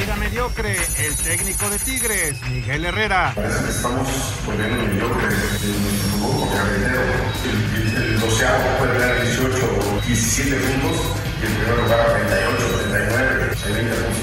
Salida mediocre, el técnico de Tigres, Miguel Herrera. Parece que estamos poniendo mediocre en fútbol, porque el, el, el doceavo puede ganar 18 o 17 puntos y el primer lugar a 38, 39, hay 20 puntos.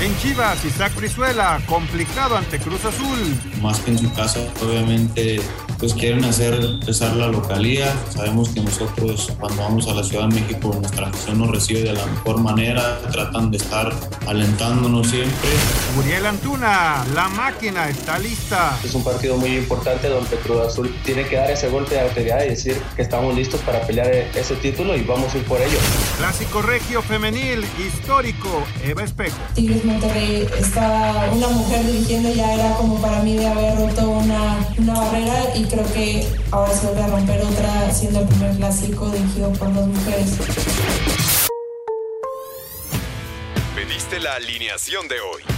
En Chivas, Isaac Brizuela, complicado ante Cruz Azul. Más que en su casa, obviamente, pues quieren hacer pesar la localía. Sabemos que nosotros cuando vamos a la Ciudad de México, nuestra afición nos recibe de la mejor manera, tratan de estar alentándonos siempre. Muriel Antuna, la máquina está lista. Es un partido muy importante donde Cruz Azul tiene que dar ese golpe de autoridad y decir que estamos listos para pelear ese título y vamos a ir por ello. Clásico regio femenil, histórico, Eva Espejo. Monterrey estaba una mujer dirigiendo, ya era como para mí de haber roto una, una barrera y creo que ahora se vuelve a romper otra siendo el primer clásico dirigido por dos mujeres. Pediste la alineación de hoy.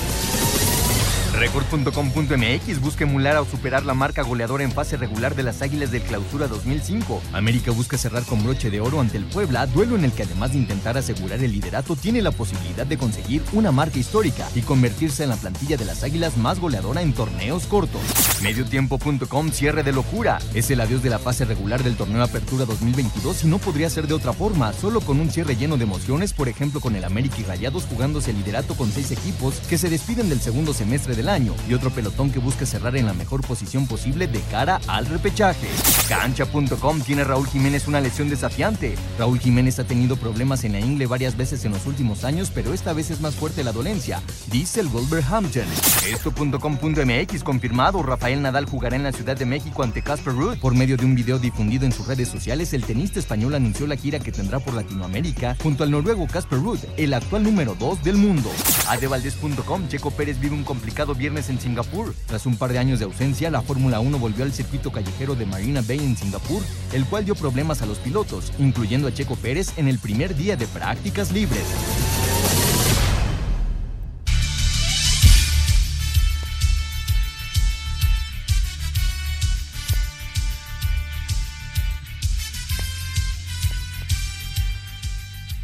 Record.com.mx busca emular o superar la marca goleadora en fase regular de las Águilas del Clausura 2005. América busca cerrar con broche de oro ante el Puebla, duelo en el que además de intentar asegurar el liderato, tiene la posibilidad de conseguir una marca histórica y convertirse en la plantilla de las Águilas más goleadora en torneos cortos. Mediotiempo.com cierre de locura. Es el adiós de la fase regular del torneo Apertura 2022 y no podría ser de otra forma, solo con un cierre lleno de emociones, por ejemplo con el América y Rayados jugándose el liderato con seis equipos que se despiden del segundo semestre del año y otro pelotón que busca cerrar en la mejor posición posible de cara al repechaje. Cancha.com tiene Raúl Jiménez una lesión desafiante. Raúl Jiménez ha tenido problemas en la ingle varias veces en los últimos años, pero esta vez es más fuerte la dolencia, dice el Wolverhampton. Esto.com.mx confirmado, Rafael Nadal jugará en la Ciudad de México ante Casper Ruud. Por medio de un video difundido en sus redes sociales, el tenista español anunció la gira que tendrá por Latinoamérica junto al noruego Casper Ruud, el actual número 2 del mundo. Adevaldez.com, Checo Pérez vive un complicado viernes en Singapur. Tras un par de años de ausencia, la Fórmula 1 volvió al circuito callejero de Marina Bay en Singapur, el cual dio problemas a los pilotos, incluyendo a Checo Pérez en el primer día de prácticas libres.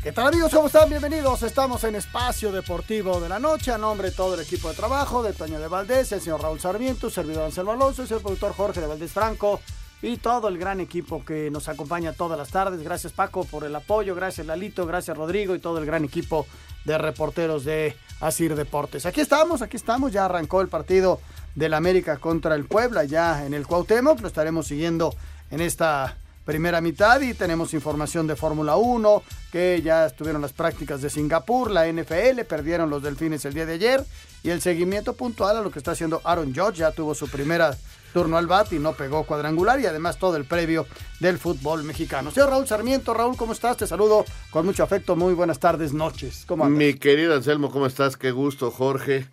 ¿Qué tal amigos? ¿Cómo están? Bienvenidos. Estamos en Espacio Deportivo de la Noche. A nombre de todo el equipo de trabajo, de Toño de Valdés, el señor Raúl Sarmiento, servidor Anselmo Alonso, el productor Jorge de Valdés Franco y todo el gran equipo que nos acompaña todas las tardes. Gracias Paco por el apoyo, gracias Lalito, gracias Rodrigo y todo el gran equipo de reporteros de Asir Deportes. Aquí estamos, aquí estamos. Ya arrancó el partido del América contra el Puebla ya en el Cuauhtémoc. Lo estaremos siguiendo en esta primera mitad y tenemos información de Fórmula 1, que ya estuvieron las prácticas de Singapur, la NFL, perdieron los delfines el día de ayer y el seguimiento puntual a lo que está haciendo Aaron Judge, ya tuvo su primera turno al bat y no pegó cuadrangular y además todo el previo del fútbol mexicano. Señor Raúl Sarmiento, Raúl, ¿cómo estás? Te saludo con mucho afecto, muy buenas tardes, noches. ¿Cómo andas? Mi querido Anselmo, ¿cómo estás? Qué gusto, Jorge.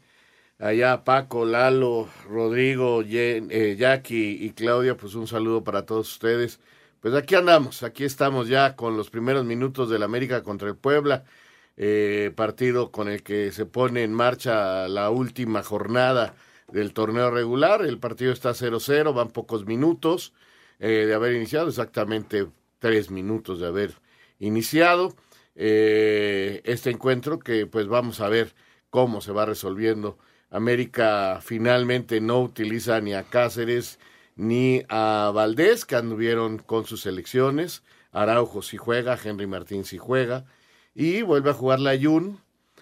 Allá Paco, Lalo, Rodrigo, eh, Jackie y Claudia, pues un saludo para todos ustedes. Pues aquí andamos, aquí estamos ya con los primeros minutos del América contra el Puebla, eh, partido con el que se pone en marcha la última jornada del torneo regular. El partido está 0-0, van pocos minutos eh, de haber iniciado, exactamente tres minutos de haber iniciado eh, este encuentro que pues vamos a ver cómo se va resolviendo. América finalmente no utiliza ni a Cáceres ni a Valdés, que anduvieron con sus selecciones. Araujo si juega, Henry Martín si juega. Y vuelve a jugar la Jun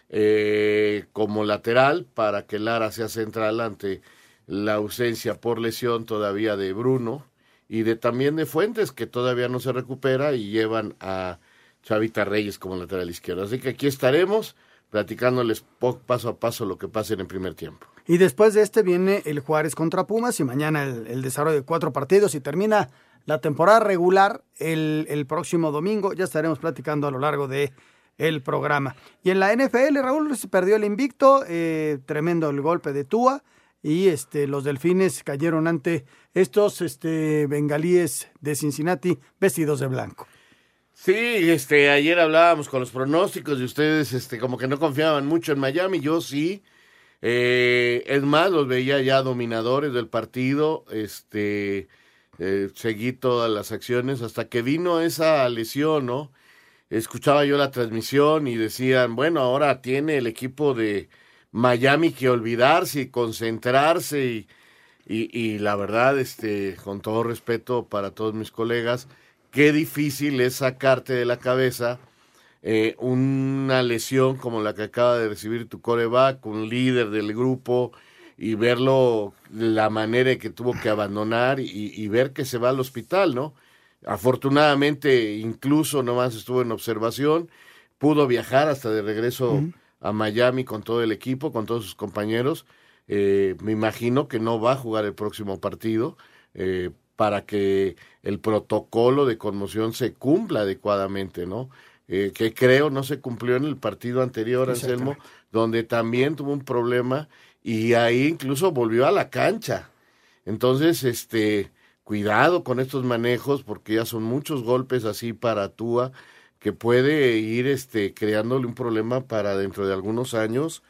eh, como lateral para que Lara sea central ante la ausencia por lesión todavía de Bruno y de también de Fuentes, que todavía no se recupera y llevan a Chavita Reyes como lateral izquierdo. Así que aquí estaremos platicándoles paso a paso lo que pase en el primer tiempo. Y después de este viene el Juárez contra Pumas y mañana el, el, desarrollo de cuatro partidos y termina la temporada regular el, el próximo domingo. Ya estaremos platicando a lo largo de el programa. Y en la NFL, Raúl se perdió el invicto, eh, tremendo el golpe de Tua y este, los delfines cayeron ante estos este, bengalíes de Cincinnati vestidos de blanco. Sí, este, ayer hablábamos con los pronósticos y ustedes este, como que no confiaban mucho en Miami, yo sí. Eh, es más, los veía ya dominadores del partido, este, eh, seguí todas las acciones hasta que vino esa lesión, ¿no? Escuchaba yo la transmisión y decían, bueno, ahora tiene el equipo de Miami que olvidarse y concentrarse y, y, la verdad, este, con todo respeto para todos mis colegas, qué difícil es sacarte de la cabeza eh, una lesión como la que acaba de recibir tu coreback, un líder del grupo, y verlo la manera en que tuvo que abandonar y, y, ver que se va al hospital, ¿no? Afortunadamente, incluso nomás estuvo en observación, pudo viajar hasta de regreso a Miami con todo el equipo, con todos sus compañeros. Eh, me imagino que no va a jugar el próximo partido eh, para que el protocolo de conmoción se cumpla adecuadamente, ¿no? Eh, que creo no se cumplió en el partido anterior, Anselmo, donde también tuvo un problema y ahí incluso volvió a la cancha. Entonces, este, cuidado con estos manejos porque ya son muchos golpes así para Tua que puede ir este creándole un problema para dentro de algunos años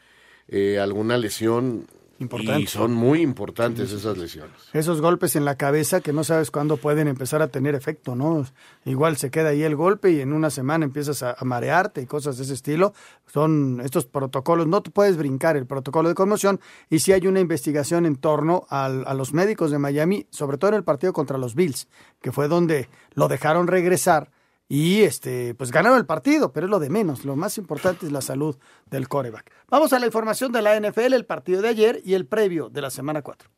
eh, alguna lesión Y son muy importantes esas lesiones. Esos golpes en la cabeza que no sabes cuándo pueden empezar a tener efecto, ¿no? Igual se queda ahí el golpe y en una semana empiezas a, marearte y cosas de ese estilo. Son estos protocolos, no te puedes brincar el protocolo de conmoción y si hay una investigación en torno a los médicos de Miami, sobre todo en el partido contra los Bills, que fue donde lo dejaron regresar y este, pues ganaron el partido, pero es lo de menos. Lo más importante es la salud del coreback. Vamos a la información de la NFL, el partido de ayer y el previo de la semana 4.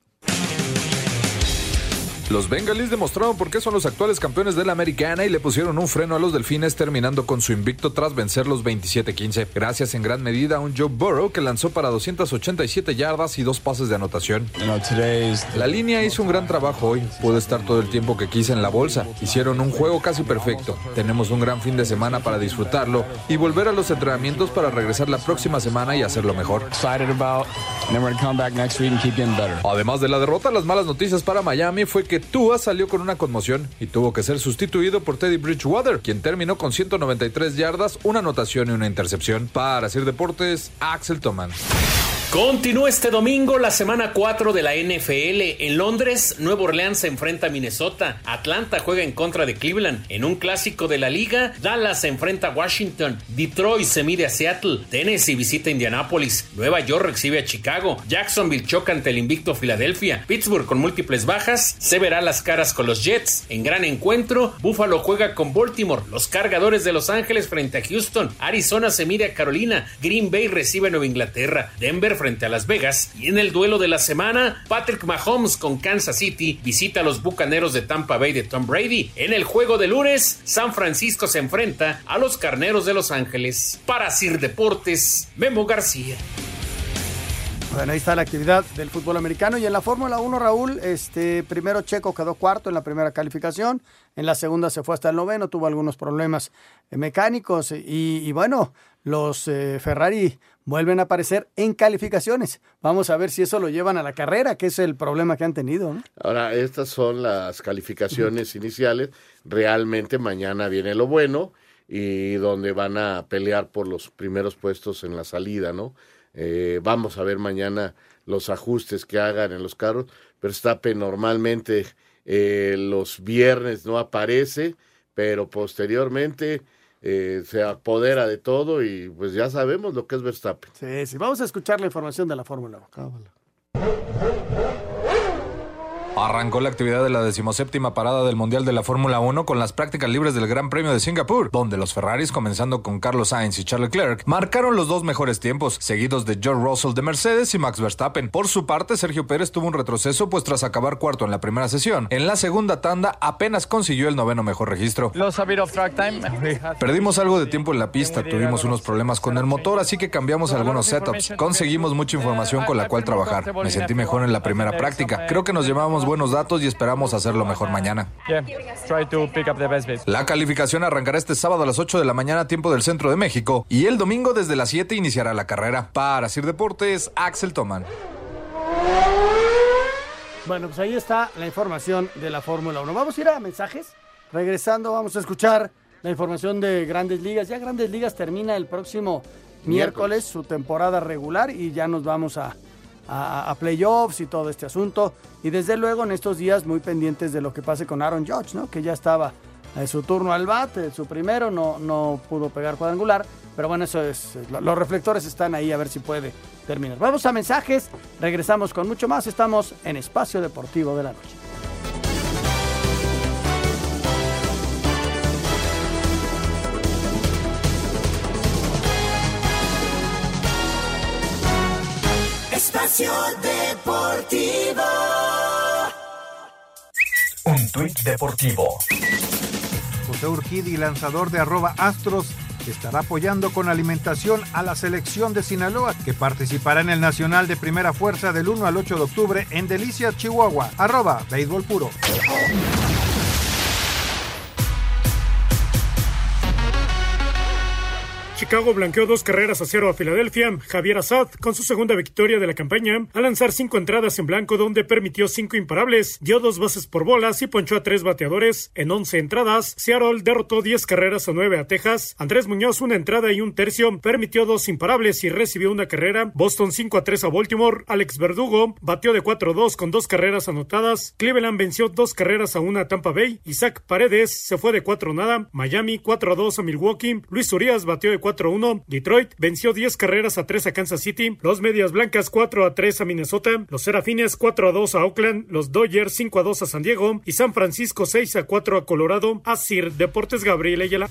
Los Bengalis demostraron por qué son los actuales campeones de la americana y le pusieron un freno a los delfines terminando con su invicto tras vencer los 27-15, gracias en gran medida a un Joe Burrow que lanzó para 287 yardas y dos pases de anotación. La línea hizo un gran trabajo hoy, pude estar todo el tiempo que quise en la bolsa, hicieron un juego casi perfecto, tenemos un gran fin de semana para disfrutarlo y volver a los entrenamientos para regresar la próxima semana y hacerlo mejor. Además de la derrota, las malas noticias para Miami fue que Tua salió con una conmoción y tuvo que ser sustituido por Teddy Bridgewater, quien terminó con 193 yardas, una anotación y una intercepción. Para hacer deportes, Axel Toman. Continúa este domingo la semana 4 de la NFL. En Londres, Nueva Orleans se enfrenta a Minnesota. Atlanta juega en contra de Cleveland. En un clásico de la liga, Dallas se enfrenta a Washington. Detroit se mide a Seattle. Tennessee visita Indianapolis. Nueva York recibe a Chicago. Jacksonville choca ante el invicto Filadelfia. Pittsburgh con múltiples bajas se verá las caras con los Jets. En gran encuentro, Buffalo juega con Baltimore. Los cargadores de Los Ángeles frente a Houston. Arizona se mide a Carolina. Green Bay recibe a Nueva Inglaterra. Denver frente a Las Vegas. Y en el duelo de la semana, Patrick Mahomes con Kansas City visita a los bucaneros de Tampa Bay de Tom Brady. En el juego de lunes, San Francisco se enfrenta a los carneros de Los Ángeles. Para Sir Deportes, Memo García. Bueno, ahí está la actividad del fútbol americano. Y en la Fórmula 1, Raúl, este, primero Checo quedó cuarto en la primera calificación. En la segunda se fue hasta el noveno, tuvo algunos problemas mecánicos. Y, bueno, los eh, Ferrari vuelven a aparecer en calificaciones. Vamos a ver si eso lo llevan a la carrera, que es el problema que han tenido. Ahora, estas son las calificaciones iniciales. Realmente mañana viene lo bueno y donde van a pelear por los primeros puestos en la salida, ¿no? Eh, vamos a ver mañana los ajustes que hagan en los carros. Verstappen normalmente eh, los viernes no aparece, pero posteriormente eh, se apodera de todo y pues ya sabemos lo que es Verstappen. Sí, sí, vamos a escuchar la información de la Fórmula 1. Arrancó la actividad de la decimoséptima parada del Mundial de la Fórmula 1 con las prácticas libres del Gran Premio de Singapur, donde los Ferraris, comenzando con Carlos Sainz y Charles Leclerc, marcaron los dos mejores tiempos, seguidos de George Russell de Mercedes y Max Verstappen. Por su parte, Sergio Pérez tuvo un retroceso, pues tras acabar cuarto en la primera sesión, en la segunda tanda apenas consiguió el noveno mejor registro. Perdimos algo de tiempo en la pista, tuvimos unos problemas con el motor, así que cambiamos algunos setups. Conseguimos mucha información con la cual trabajar. Me sentí mejor en la primera práctica. Creo que nos llevamos tenemos buenos datos y esperamos hacerlo mejor mañana. La calificación arrancará este sábado a las 8 de la mañana, tiempo del centro de México, y el domingo desde las 7 iniciará la carrera. Para Sir Deportes, Axel Toman. Bueno, pues ahí está la información de la Fórmula 1. Vamos a ir a mensajes. Regresando, vamos a escuchar la información de Grandes Ligas. Ya Grandes Ligas termina el próximo miércoles, su temporada regular y ya nos vamos a, a, playoffs y todo este asunto. Y desde luego en estos días muy pendientes de lo que pase con Aaron Judge, ¿no? Que ya estaba en su turno al bat, su primero, no, no pudo pegar cuadrangular. Pero bueno, eso es. Los reflectores están ahí a ver si puede terminar. Vamos a mensajes, regresamos con mucho más. Estamos en Espacio Deportivo de la Noche. Espacio Deportivo. Un tuit deportivo. José Urquidi, lanzador de arroba Astros, estará apoyando con alimentación a la selección de Sinaloa, que participará en el Nacional de Primera Fuerza del 1 al 8 de octubre en Delicias, Chihuahua. Arroba Béisbol Puro. Chicago blanqueó dos carreras a cero a Filadelfia. Javier Assad, con su segunda victoria de la campaña, al lanzar cinco entradas en blanco donde permitió cinco imparables, dio dos bases por bolas y ponchó a tres bateadores. En once entradas, Seattle derrotó diez carreras a nueve a Texas. Andrés Muñoz una entrada y un tercio, permitió dos imparables y recibió una carrera. Boston 5 a 3 a Baltimore. Alex Verdugo batió de 4-2 con dos carreras anotadas. Cleveland venció dos carreras a una a Tampa Bay. Isaac Paredes se fue de 4 nada. Miami 4 2 a Milwaukee. Luis Urias batió de 4-1. Detroit venció 10 carreras a 3 a Kansas City. Los Medias Blancas 4 a 3 a Minnesota. Los Serafines 4 a 2 a Oakland. Los Dodgers 5 a 2 a San Diego. Y San Francisco 6 a 4 a Colorado. Asir Deportes Gabriel Ayala.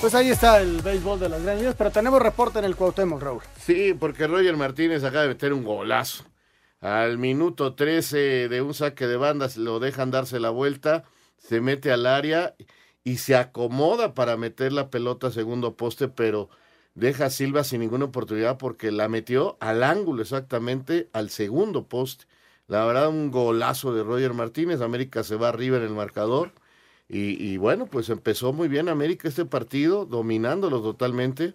Pues ahí está el béisbol de las grandes ligas, pero tenemos reporte en el Cuauhtémoc, Raúl. Sí, porque Roger Martínez acaba de meter un golazo. Al minuto 13 de un saque de bandas lo dejan darse la vuelta, se mete al área y se acomoda para meter la pelota a segundo poste, pero deja a Silva sin ninguna oportunidad porque la metió al ángulo exactamente al segundo poste. La verdad, un golazo de Roger Martínez. América se va arriba en el marcador. Y, bueno, pues empezó muy bien América este partido, dominándolo totalmente.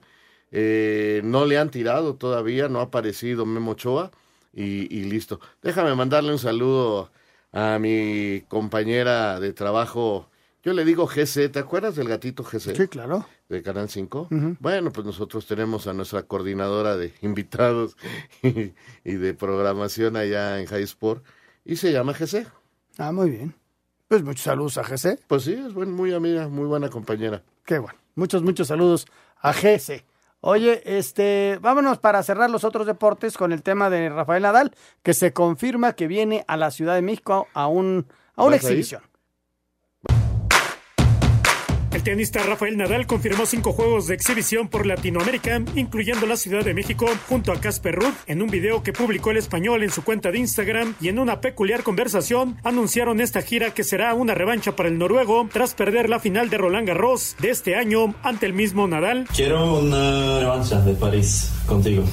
Eh, no le han tirado todavía, no ha aparecido Memo Ochoa. Y listo. Déjame mandarle un saludo a mi compañera de trabajo. Yo le digo GC, ¿te acuerdas del gatito GC? Sí, claro. De Canal 5. Ujú. Bueno, pues nosotros tenemos a nuestra coordinadora de invitados y, y de programación allá en High Sport y se llama GC. Ah, muy bien. Pues muchos saludos a GC. Pues sí, es buen, muy amiga, muy buena compañera. Qué bueno. Muchos, muchos saludos a GC. Oye, este, vámonos para cerrar los otros deportes con el tema de Rafael Nadal, que se confirma que viene a la Ciudad de México a un a una exhibición. El tenista Rafael Nadal confirmó cinco juegos de exhibición por Latinoamérica, incluyendo la Ciudad de México, junto a Casper Ruud. En un video que publicó el español en su cuenta de Instagram y en una peculiar conversación, anunciaron esta gira que será una revancha para el noruego tras perder la final de Roland Garros de este año ante el mismo Nadal. Quiero una revancha de París contigo.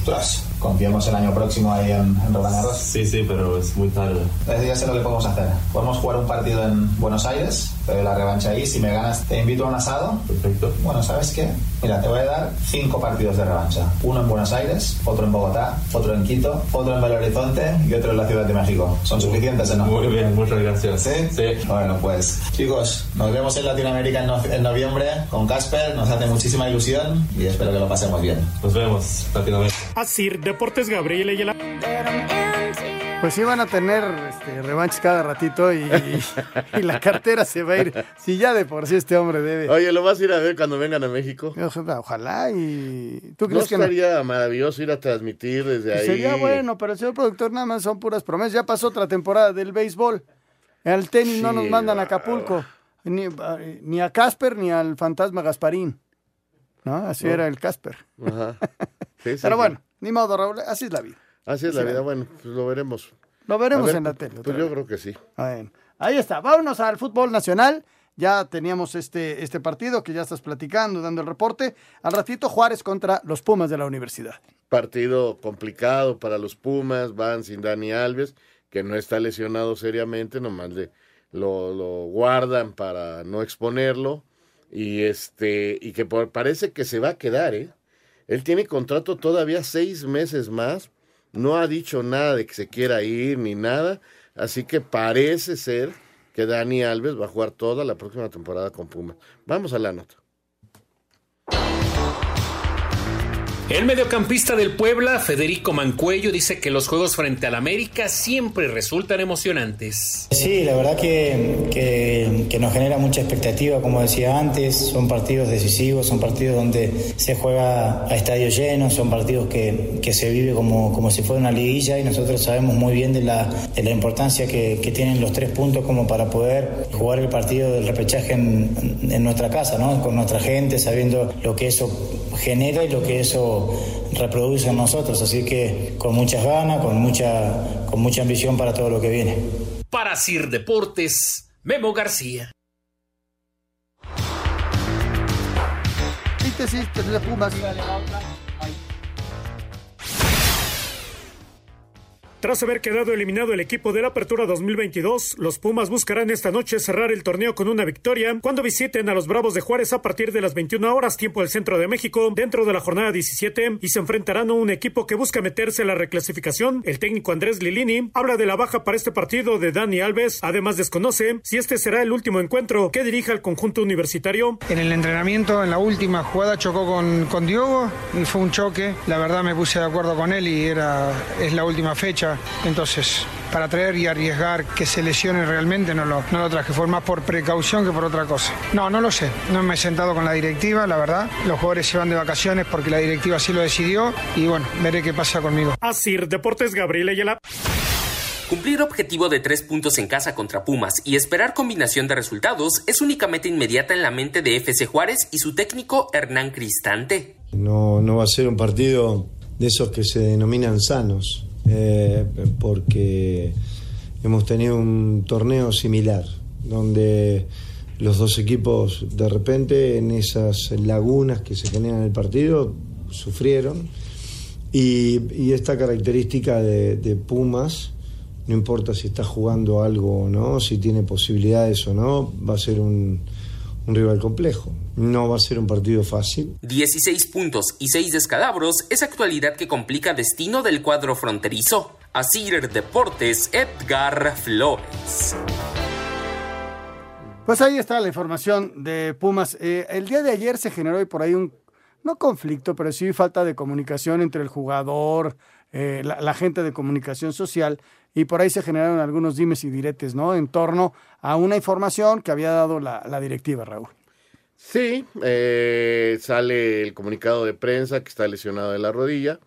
Confiamos el año próximo ahí en, en Roland Garros. Sí, sí, pero es muy tarde. Ya sé lo que podemos hacer. Podemos jugar un partido en Buenos Aires, te doy la revancha ahí. Si me ganas, te invito a un asado. Perfecto. Bueno, ¿sabes qué? Mira, te voy a dar cinco partidos de revancha. Uno en Buenos Aires, otro en Bogotá, otro en Quito, otro en Belo Horizonte y otro en la Ciudad de México. ¿Son suficientes o no? Muy bien, muchas gracias. ¿Sí? Sí. Bueno, pues chicos, nos vemos en Latinoamérica en, no- en noviembre con Casper. Nos hace muchísima ilusión y espero que lo pasemos bien. Nos vemos, Latinoamérica. Asir Deportes Gabriel Ayala. Pues sí van a tener este, revanches cada ratito y, y la cartera se va a ir. Si ya de por sí este hombre debe. Oye, ¿lo vas a ir a ver cuando vengan a México? Ojalá, ojalá y... ¿Tú ¿No crees que no? estaría maravilloso ir a transmitir desde ahí? Sería bueno, pero el señor productor nada más son puras promesas. Ya pasó otra temporada del béisbol. Al tenis no nos mandan a Acapulco. Ni, ni a Casper ni al fantasma Gasparín. ¿No? Así No. era el Casper. Ajá. Sí, sí, Pero bueno, ni modo, Raúl. Así es la vida. Así es la vida. bueno. Pues lo veremos. Lo veremos ver, en la tele. Pues yo creo que sí. Bueno, ahí está. Vámonos al fútbol nacional. Ya teníamos este, este partido que ya estás platicando, dando el reporte. Al ratito, Juárez contra los Pumas de la universidad. partido complicado para los Pumas, van sin Dani Alves, que no está lesionado seriamente, nomás le, lo, lo guardan para no exponerlo y este y que por, parece que se va a quedar, ¿eh? Él tiene contrato todavía seis meses más, no ha dicho nada de que se quiera ir ni nada, así que parece ser que Dani Alves va a jugar toda la próxima temporada con Pumas. Vamos a la nota. El mediocampista del Puebla, Federico Mancuello, dice que los juegos frente al América siempre resultan emocionantes. Sí, la verdad que, que, nos genera mucha expectativa, como decía antes, son partidos decisivos, son partidos donde se juega a estadio lleno, son partidos que, que se vive como, como si fuera una liguilla y nosotros sabemos muy bien de la, de la importancia que, que tienen los tres puntos como para poder jugar el partido del repechaje en, en nuestra casa, ¿no? con nuestra gente, sabiendo lo que eso genera y lo que eso reproduce en nosotros. Así que con muchas ganas, con mucha, con mucha ambición para todo lo que viene. Para Sir Deportes, Memo García. Síntesis de Pumas. Tras haber quedado eliminado el equipo de la Apertura 2022, los Pumas buscarán esta noche cerrar el torneo con una victoria cuando visiten a los Bravos de Juárez a partir de las 21 horas tiempo del centro de México dentro de la jornada 17 y se enfrentarán a un equipo que busca meterse a la reclasificación. El técnico Andrés Lilini habla de la baja para este partido de Dani Alves, además desconoce si este será el último encuentro que dirija el conjunto universitario. En el entrenamiento, en la última jugada chocó con, con Diogo y fue un choque. La verdad me puse de acuerdo con él y era es la última fecha. Entonces, para traer y arriesgar que se lesione realmente no lo, no lo traje. Fue más por precaución que por otra cosa. No, no lo sé. No me he sentado con la directiva, la verdad. Los jugadores se van de vacaciones porque la directiva así lo decidió y bueno, veré qué pasa conmigo. Así, Deportes Gabriel Ayala. Cumplir objetivo de tres puntos en casa contra Pumas y esperar combinación de resultados es únicamente inmediata en la mente de FC Juárez y su técnico Hernán Cristante. No, no va a ser un partido de esos que se denominan sanos eh, porque hemos tenido un torneo similar, donde los dos equipos de repente en esas lagunas que se generan en el partido sufrieron. Y, esta característica de, Pumas, no importa si está jugando algo o no, si tiene posibilidades o no, va a ser un, un rival complejo. No va a ser un partido fácil. 16 puntos y 6 descalabros es actualidad que complica destino del cuadro fronterizo. Asir Deportes, Edgar Flores. Pues ahí está la información de Pumas. Eh, el día de ayer se generó por ahí un, no conflicto, pero sí falta de comunicación entre el jugador, eh, la, la, gente de comunicación social, y por ahí se generaron algunos dimes y diretes, ¿no? En torno a una información que había dado la, la directiva, Raúl. Sí, eh, sale el comunicado de prensa que está lesionado de la rodilla.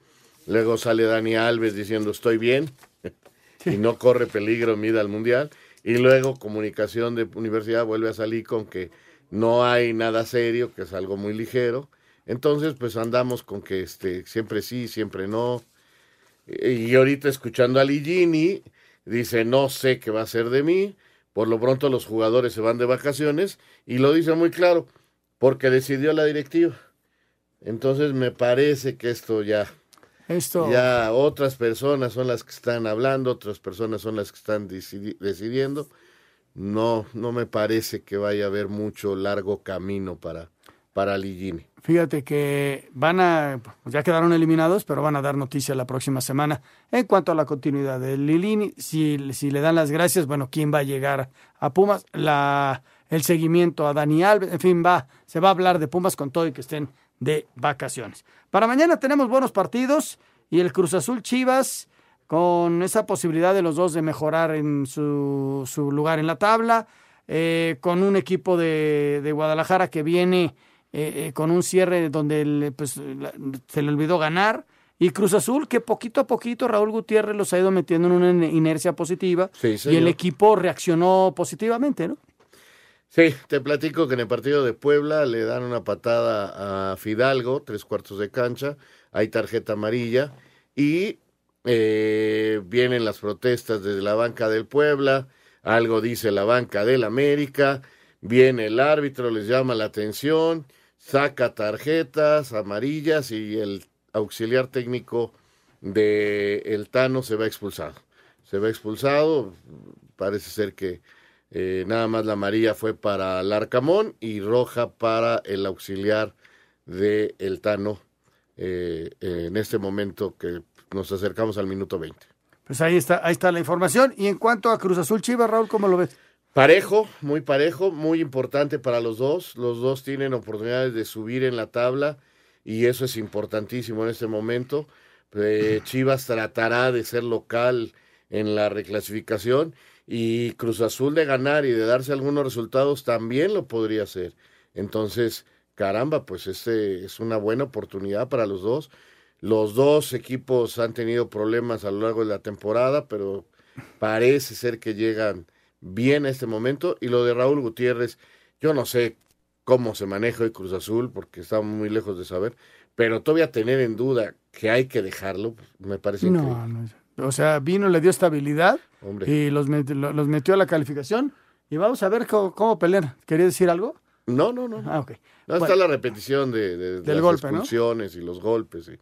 Luego sale Dani Alves diciendo estoy bien sí. y no corre peligro mida al mundial. Y luego comunicación de universidad vuelve a salir con que no hay nada serio, que es algo muy ligero. Entonces, pues andamos con que este, siempre sí, siempre no. Y ahorita escuchando a Ligini, dice, no sé qué va a ser de mí. Por lo pronto los jugadores se van de vacaciones y lo dice muy claro, porque decidió la directiva. Entonces me parece que esto ya... Esto... Ya otras personas son las que están hablando, otras personas son las que están decidi decidiendo. No, no me parece que vaya a haber mucho largo camino para, para Ligini. Fíjate que van a, ya quedaron eliminados, pero van a dar noticia la próxima semana. En cuanto a la continuidad de Lilini, si, si le dan las gracias, bueno, ¿quién va a llegar a Pumas? La, el seguimiento a Dani Alves, en fin, va, se va a hablar de Pumas con todo y que estén de vacaciones. Para mañana tenemos buenos partidos y el Cruz Azul Chivas con esa posibilidad de los dos de mejorar en su, su lugar en la tabla, eh, con un equipo de, de Guadalajara que viene eh, eh, con un cierre donde el, pues, la, se le olvidó ganar. Y Cruz Azul, que poquito a poquito Raúl Gutiérrez los ha ido metiendo en una inercia positiva. Sí, y el equipo reaccionó positivamente, ¿no? Sí, te platico que en el partido de Puebla le dan una patada a Fidalgo, tres cuartos de cancha, hay tarjeta amarilla y eh, vienen las protestas desde la banca del Puebla, algo dice la banca del América, viene el árbitro, les llama la atención, saca tarjetas amarillas y el auxiliar técnico de El Tano se va expulsado. Se va expulsado, parece ser que eh, nada más la María fue para Larcamón y roja para el auxiliar de El Tano eh, en este momento que nos acercamos al minuto 20. Pues ahí está, ahí está la información. Y en cuanto a Cruz Azul Chivas, Raúl, ¿cómo lo ves? Parejo, muy parejo, muy importante para los dos. Los dos tienen oportunidades de subir en la tabla y eso es importantísimo en este momento. Eh, Chivas tratará de ser local en la reclasificación y Cruz Azul de ganar y de darse algunos resultados también lo podría hacer. Entonces, caramba, pues este es una buena oportunidad para los dos. Los dos equipos han tenido problemas a lo largo de la temporada, pero parece ser que llegan bien este momento. Y lo de Raúl Gutiérrez, yo no sé cómo se maneja el Cruz Azul, porque estamos muy lejos de saber, pero todavía tener en duda que hay que dejarlo, pues, me parece no, increíble. No, o sea, vino, le dio estabilidad y los, met, los, metió a la calificación. Y vamos a ver cómo, cómo pelear. ¿Quería decir algo? No, no, no. Ah, ok. No, Bueno. está la repetición de, de- de Del las golpe, ¿no? expulsiones y los golpes. sí.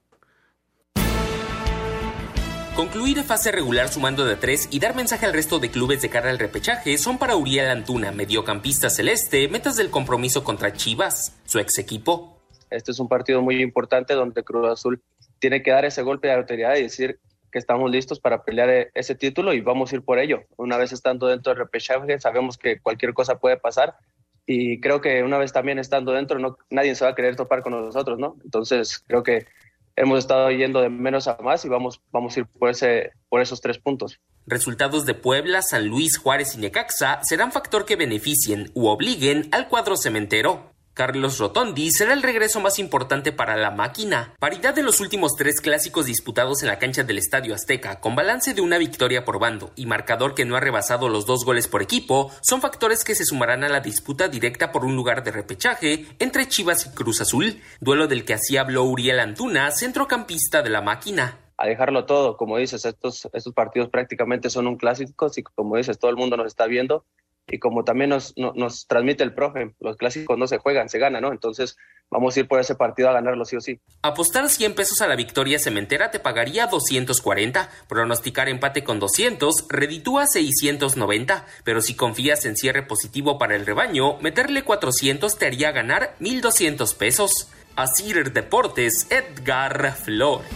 Concluir fase regular sumando de tres y dar mensaje al resto de clubes de cara al repechaje son para Uriel Antuna, mediocampista celeste, metas del compromiso contra Chivas, su ex equipo. Este es un partido muy importante donde Cruz Azul tiene que dar ese golpe de autoridad y decir que estamos listos para pelear e- ese título y vamos a ir por ello. Una vez estando dentro del repechaje, sabemos que cualquier cosa puede pasar y creo que una vez también estando dentro, no, nadie se va a querer topar con nosotros, ¿no? Entonces creo que hemos estado yendo de menos a más y vamos, vamos a ir por, ese, por esos tres puntos. Resultados de Puebla, San Luis, Juárez y Necaxa serán factor que beneficien u obliguen al cuadro cementero. Carlos Rotondi será el regreso más importante para la máquina. Paridad de los últimos tres clásicos disputados en la cancha del Estadio Azteca, con balance de una victoria por bando y marcador que no ha rebasado los dos goles por equipo, son factores que se sumarán a la disputa directa por un lugar de repechaje entre Chivas y Cruz Azul, duelo del que así habló Uriel Antuna, centrocampista de la máquina. a dejarlo todo. Como dices, estos, estos partidos prácticamente son un clásico y como dices, todo el mundo nos está viendo y como también nos, no- nos transmite el profe, los clásicos no se juegan, se ganan, ¿no? Entonces vamos a ir por ese partido a ganarlo sí o sí. Apostar 100 pesos a la victoria cementera te pagaría 240. Pronosticar empate con 200 reditúa 690. Pero si confías en cierre positivo para el rebaño, meterle 400 te haría ganar 1200 pesos. Asir Deportes, Edgar Flores.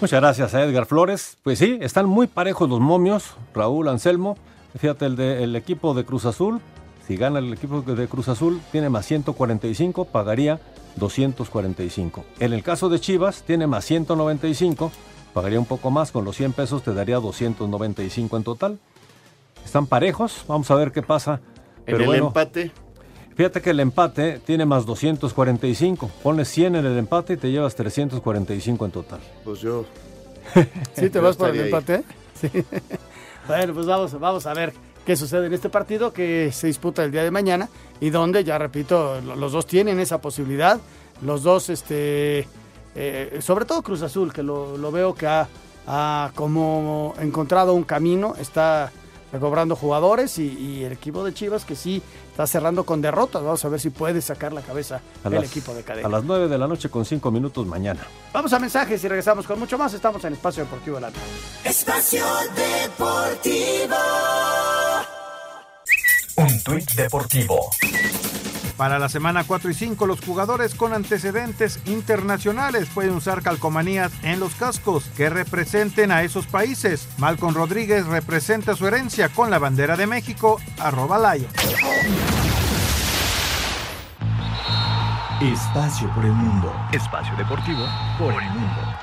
Muchas gracias a Edgar Flores. Pues sí, están muy parejos los momios, Raúl Anselmo. Fíjate, el, de- el equipo de Cruz Azul, si gana el equipo de Cruz Azul, tiene más 145, pagaría 245. En el caso de Chivas, tiene más 195, pagaría un poco más, con los 100 pesos te daría 295 en total. Están parejos, vamos a ver qué pasa. En Pero el bueno, empate, Fíjate que el empate tiene más 245. Ponle 100 en el empate y te llevas 345 en total. pues yo. ¿Sí te yo vas por el empate? Sí. Bueno, pues vamos, vamos a ver qué sucede en este partido que se disputa el día de mañana y donde, ya repito, lo- los dos tienen esa posibilidad. Los dos, este, eh, sobre todo Cruz Azul, que lo, lo veo que ha, ha como encontrado un camino, está recobrando jugadores y, y el equipo de Chivas que sí está cerrando con derrotas. Vamos a ver si puede sacar la cabeza A el las, equipo de cadena. a las 9 de la noche con 5 minutos mañana. Vamos a mensajes y regresamos con mucho más. Estamos en Espacio Deportivo de la. Espacio Deportivo. Un tuit deportivo. Para la semana 4 y 5, los jugadores con antecedentes internacionales pueden usar calcomanías en los cascos que representen a esos países. Malcolm Rodríguez representa su herencia con la bandera de México, arroba Lion. Espacio por el mundo. Espacio deportivo por el mundo.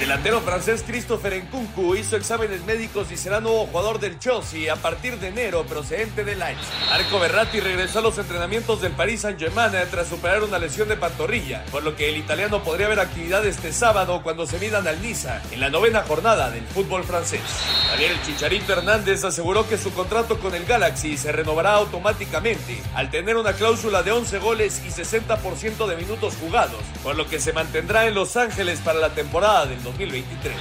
El delantero francés Christopher Nkunku hizo exámenes médicos y será nuevo jugador del Chelsea a partir de enero procedente del Leipzig. Arco Berratti regresó a los entrenamientos del Paris Saint-Germain tras superar una lesión de pantorrilla, por lo que el italiano podría ver actividad este sábado cuando se midan al Niza en la novena jornada del fútbol francés. Daniel Chicharito Hernández aseguró que su contrato con el Galaxy se renovará automáticamente al tener una cláusula de 11 goles y 60% de minutos jugados, por lo que se mantendrá en Los Ángeles para la temporada del 2023.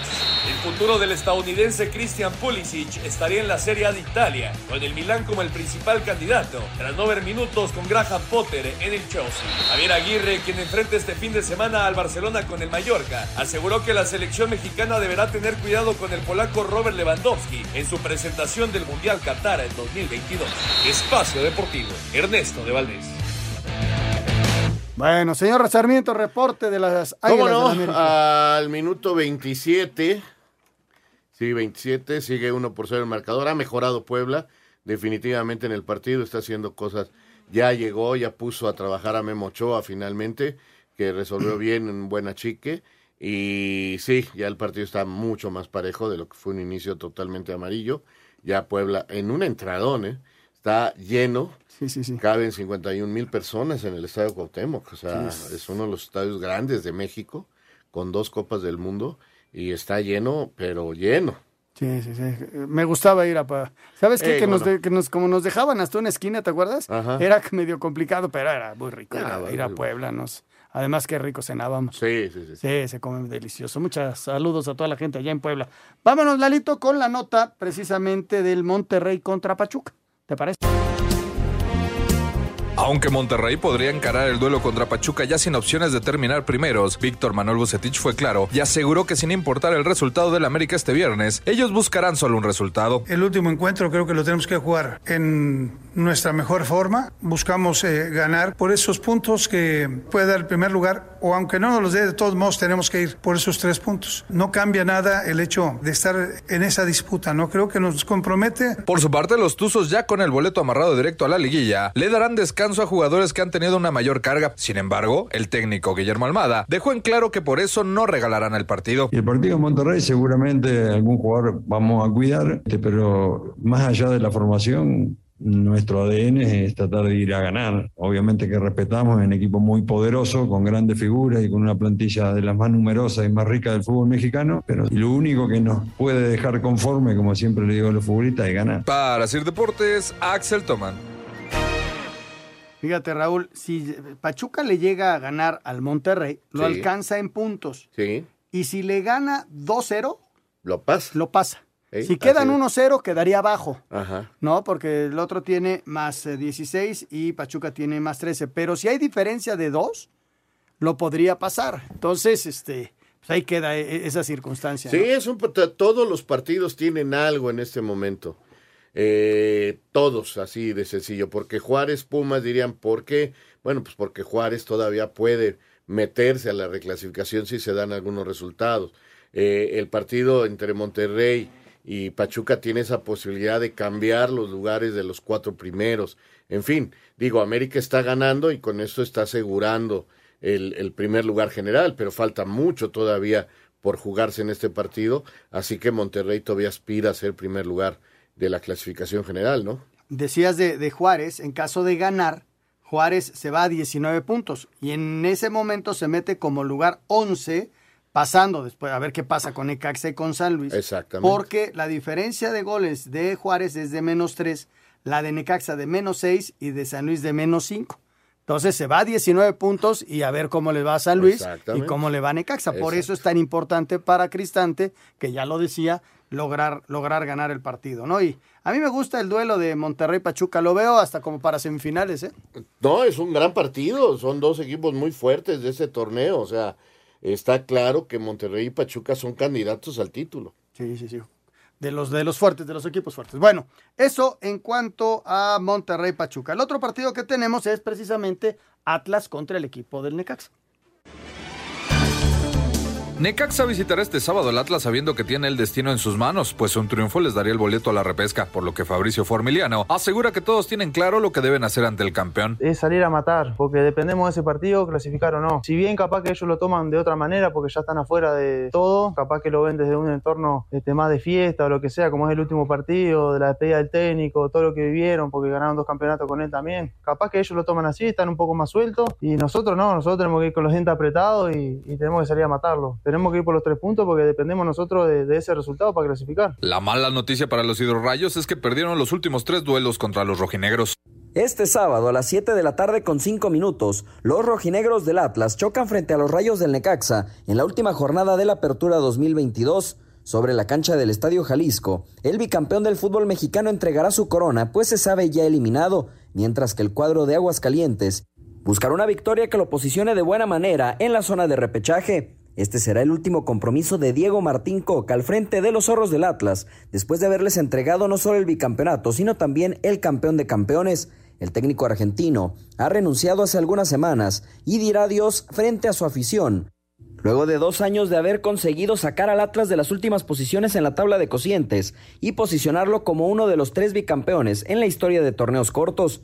El futuro del estadounidense Christian Pulisic estaría en la Serie A de Italia, con el Milán como el principal candidato, tras no ver minutos con Graham Potter en el Chelsea. Javier Aguirre, quien enfrenta este fin de semana al Barcelona con el Mallorca, aseguró que la selección mexicana deberá tener cuidado con el polaco Robert Lewandowski en su presentación del Mundial Qatar en 2022. Espacio Deportivo, Ernesto de Valdés. Bueno, señor Sarmiento, reporte de las ¿Cómo. Al minuto 27. Sí, 27. Sigue uno por ser el marcador. Ha mejorado Puebla. Definitivamente en el partido. Está haciendo cosas. Ya llegó, ya puso a trabajar a Memo Ochoa finalmente. Que resolvió bien en buena chique. Y sí, ya el partido está mucho más parejo de lo que fue un inicio totalmente amarillo. Ya Puebla, en un entradón, ¿eh? Está lleno. Sí, sí, sí. Caben 51 mil personas en el Estadio Cuauhtémoc. O sea, Sí. es uno de los estadios grandes de México, con dos Copas del Mundo. Y está lleno, pero lleno. Sí, sí, sí. Me gustaba ir a... pa- ¿Sabes qué? Ey, que, nos de- que nos, como nos dejaban hasta una esquina, ¿te acuerdas? Ajá. Era medio complicado, pero era muy rico ir a- Ah, ir a. Puebla. Nos... Además, qué rico cenábamos. Sí, sí, sí. Sí, se come delicioso. Muchas saludos a toda la gente allá en Puebla. Vámonos, Lalito, con la nota precisamente del Monterrey contra Pachuca. ¿Te parece? Aunque Monterrey podría encarar el duelo contra Pachuca ya sin opciones de terminar primeros, Víctor Manuel Bucetich fue claro y aseguró que sin importar el resultado del América este viernes, ellos buscarán solo un resultado. El último encuentro creo que lo tenemos que jugar en nuestra mejor forma. Buscamos eh, ganar por esos puntos que puede dar el primer lugar o aunque no nos los dé, de todos modos tenemos que ir por esos tres puntos. No cambia nada el hecho de estar en esa disputa, ¿no? Creo que nos compromete. Por su parte, los Tuzos ya con el boleto amarrado directo a la liguilla, le darán descanso a jugadores que han tenido una mayor carga. Sin embargo, el técnico Guillermo Almada dejó en claro que por eso no regalarán el partido. Y el partido en Monterrey seguramente algún jugador vamos a cuidar, este, pero más allá de la formación, nuestro ADN es tratar de ir a ganar. Obviamente que respetamos un equipo muy poderoso, con grandes figuras y con una plantilla de las más numerosas y más ricas del fútbol mexicano, pero lo único que nos puede dejar conforme, como siempre le digo a los futbolistas, es ganar. Para Sir Deportes, Axel Toman. Fíjate, Raúl, si Pachuca le llega a ganar al Monterrey, lo Sí. alcanza en puntos. Sí. Y si le gana 2-0, Lo pasa. lo pasa. Si quedan así es. 1-0, quedaría abajo. Ajá. No, porque el otro tiene más eh, 16 y Pachuca tiene más 13. Pero si hay diferencia de 2, lo podría pasar. Entonces, este, pues ahí queda eh, esa circunstancia. Sí, ¿no? es un, todos los partidos tienen algo en este momento. Eh, todos así de sencillo. Porque Juárez, Pumas dirían, ¿por qué? Bueno, pues porque Juárez todavía puede meterse a la reclasificación si se dan algunos resultados. Eh, el partido entre Monterrey y Pachuca tiene esa posibilidad de cambiar los lugares de los cuatro primeros. En fin, digo, América está ganando y con esto está asegurando el, el primer lugar general, pero falta mucho todavía por jugarse en este partido, así que Monterrey todavía aspira a ser primer lugar de la clasificación general, ¿no? Decías de, de Juárez, en caso de ganar, Juárez se va a 19 puntos y en ese momento se mete como lugar 11, pasando después a ver qué pasa con Necaxa y con San Luis. Exactamente. Porque la diferencia de goles de Juárez es de menos 3, la de Necaxa de menos 6 y de San Luis de menos 5. Entonces se va a 19 puntos y a ver cómo le va a San Luis y cómo le va a Necaxa. Por eso es tan importante para Cristante, que ya lo decía, lograr, lograr ganar el partido, ¿no? Y a mí me gusta el duelo de Monterrey-Pachuca, lo veo hasta como para semifinales, ¿eh? No, es un gran partido, son dos equipos muy fuertes de ese torneo, o sea, está claro que Monterrey y Pachuca son candidatos al título. Sí, sí, sí. De los, de los fuertes, de los equipos fuertes. Bueno, eso en cuanto a Monterrey-Pachuca. El otro partido que tenemos es precisamente Atlas contra el equipo del Necaxa. Necaxa visitará este sábado el Atlas sabiendo que tiene el destino en sus manos, pues un triunfo les daría el boleto a la repesca, por lo que Fabricio Formiliano asegura que todos tienen claro lo que deben hacer ante el campeón. es salir a matar, porque dependemos de ese partido, clasificar o no. Si bien capaz que ellos lo toman de otra manera, porque ya están afuera de todo, capaz que lo ven desde un entorno este, más de fiesta o lo que sea, como es el último partido, de la despedida del técnico, todo lo que vivieron, porque ganaron dos campeonatos con él también. Capaz que ellos lo toman así, están un poco más sueltos, y nosotros no, nosotros tenemos que ir con los dientes apretados y, y tenemos que salir a matarlo. Tenemos que ir por los tres puntos porque dependemos nosotros de, de ese resultado para clasificar. La mala noticia para los hidrorrayos es que perdieron los últimos tres duelos contra los rojinegros. Este sábado a las 7 de la tarde con 5 minutos, los rojinegros del Atlas chocan frente a los Rayos del Necaxa en la última jornada de la Apertura 2022. Sobre la cancha del Estadio Jalisco, el bicampeón del fútbol mexicano entregará su corona, pues se sabe ya eliminado, mientras que el cuadro de Aguascalientes buscará una victoria que lo posicione de buena manera en la zona de repechaje. Este será el último compromiso de Diego Martín Coca al frente de los zorros del Atlas, después de haberles entregado no solo el bicampeonato, sino también el campeón de campeones. El técnico argentino ha renunciado hace algunas semanas y dirá adiós frente a su afición. Luego de dos años de haber conseguido sacar al Atlas de las últimas posiciones en la tabla de cocientes y posicionarlo como uno de los tres bicampeones en la historia de torneos cortos,